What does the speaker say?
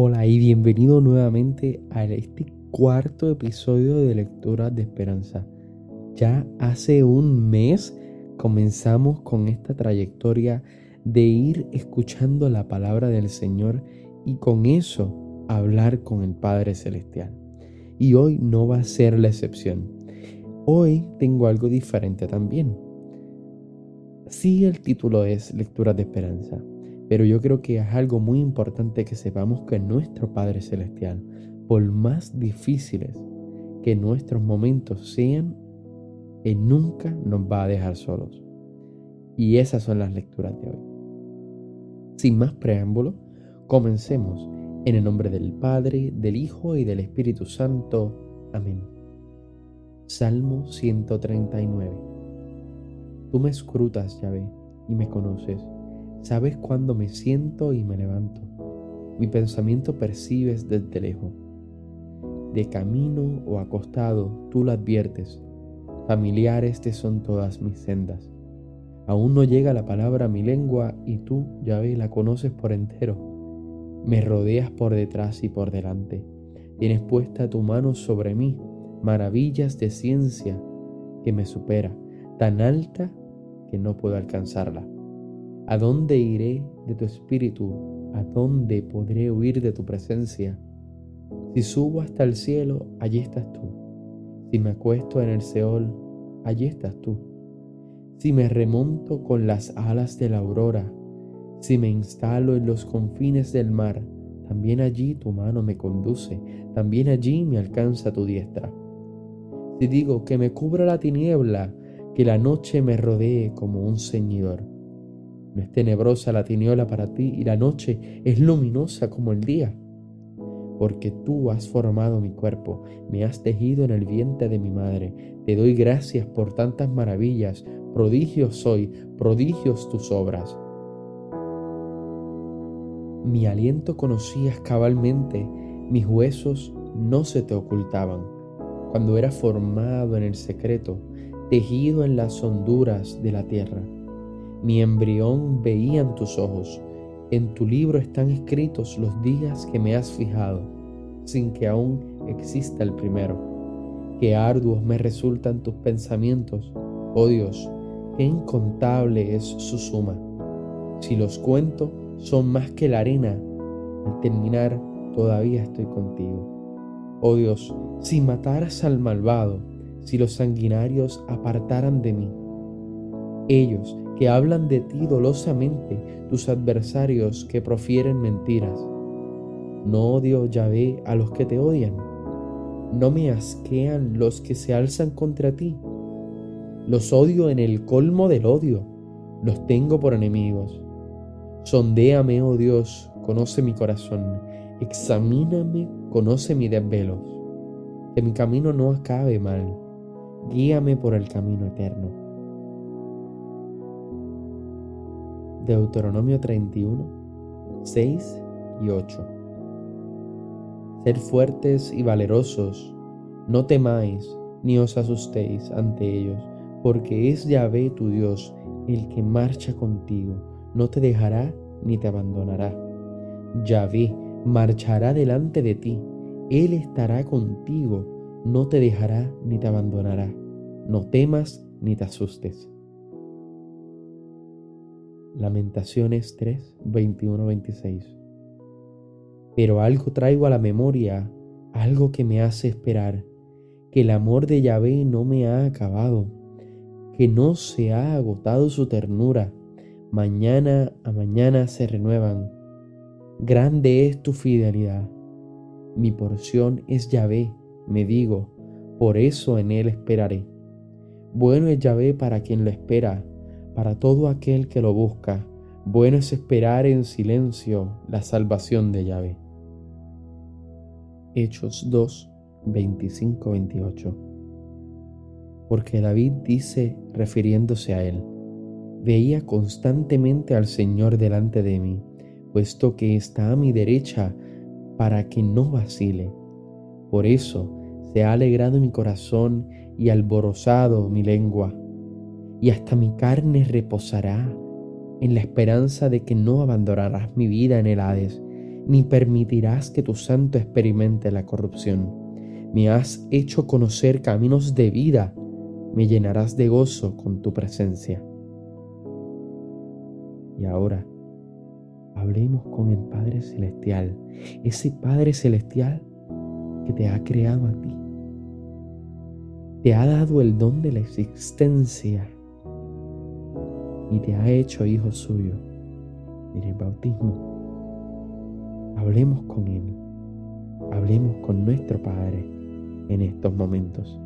Hola y bienvenido nuevamente a este cuarto episodio de Lecturas de Esperanza. Ya hace un mes comenzamos con esta trayectoria de ir escuchando la palabra del Señor y con eso hablar con el Padre Celestial. Y hoy no va a ser la excepción. Hoy tengo algo diferente también. Sí, el título es Lecturas de Esperanza, pero yo creo que es algo muy importante que sepamos que nuestro Padre Celestial, por más difíciles que nuestros momentos sean, Él nunca nos va a dejar solos. Y esas son las lecturas de hoy. Sin más preámbulo, comencemos en el nombre del Padre, del Hijo y del Espíritu Santo. Amén. Salmo 139. Tú me escrutas, Yahvé, y me conoces Sabes cuándo me siento y me levanto. Mi pensamiento percibes desde lejos. De camino o acostado tú lo adviertes. Familiares te son todas mis sendas. Aún no llega la palabra a mi lengua y tú, ya ves, la conoces por entero. Me rodeas por detrás y por delante. Tienes puesta tu mano sobre mí, maravillas de ciencia que me supera, tan alta que no puedo alcanzarla. ¿A dónde iré de tu espíritu? ¿A dónde podré huir de tu presencia? Si subo hasta el cielo, allí estás tú. Si me acuesto en el Seol, allí estás tú. Si me remonto con las alas de la aurora, si me instalo en los confines del mar, también allí tu mano me conduce, también allí me alcanza tu diestra. Si digo que me cubra la tiniebla, que la noche me rodee como un ceñidor es tenebrosa la tiniola para ti y la noche es luminosa como el día. Porque tú has formado mi cuerpo, me has tejido en el vientre de mi madre. Te doy gracias por tantas maravillas. Prodigios soy, prodigios tus obras. Mi aliento conocías cabalmente, mis huesos no se te ocultaban. Cuando era formado en el secreto, tejido en las honduras de la tierra mi embrión veían tus ojos. En tu libro están escritos los días que me has fijado, sin que aún exista el primero. Qué arduos me resultan tus pensamientos, oh Dios, qué incontable es su suma. Si los cuento, son más que la arena. Al terminar, todavía estoy contigo. Oh Dios, si mataras al malvado, si los sanguinarios apartaran de mí, ellos que hablan de ti dolosamente, tus adversarios que profieren mentiras. No odio, Yahvé, a los que te odian. No me asquean los que se alzan contra ti. Los odio en el colmo del odio. Los tengo por enemigos. Sondéame, oh Dios, conoce mi corazón. Examíname, conoce mis desvelos. Que mi camino no acabe mal. Guíame por el camino eterno. Deuteronomio 31, 6 y 8. Ser fuertes y valerosos, no temáis ni os asustéis ante ellos, porque es Yahvé tu Dios el que marcha contigo, no te dejará ni te abandonará. Yahvé marchará delante de ti, Él estará contigo, no te dejará ni te abandonará. No temas ni te asustes. Lamentaciones 3, 21, 26. Pero algo traigo a la memoria, algo que me hace esperar, que el amor de Yahvé no me ha acabado, que no se ha agotado su ternura, mañana a mañana se renuevan. Grande es tu fidelidad. Mi porción es Yahvé, me digo, por eso en él esperaré. Bueno es Yahvé para quien lo espera para todo aquel que lo busca. Bueno es esperar en silencio la salvación de Yahvé. Hechos 2, 25, 28. Porque David dice, refiriéndose a él, veía constantemente al Señor delante de mí, puesto que está a mi derecha para que no vacile. Por eso se ha alegrado mi corazón y alborozado mi lengua y hasta mi carne reposará en la esperanza de que no abandonarás mi vida en el Hades, ni permitirás que tu santo experimente la corrupción. Me has hecho conocer caminos de vida, me llenarás de gozo con tu presencia. Y ahora, hablemos con el Padre Celestial, ese Padre Celestial que te ha creado a ti. Te ha dado el don de la existencia y te ha hecho hijo suyo en el bautismo. Hablemos con Él, hablemos con nuestro Padre en estos momentos.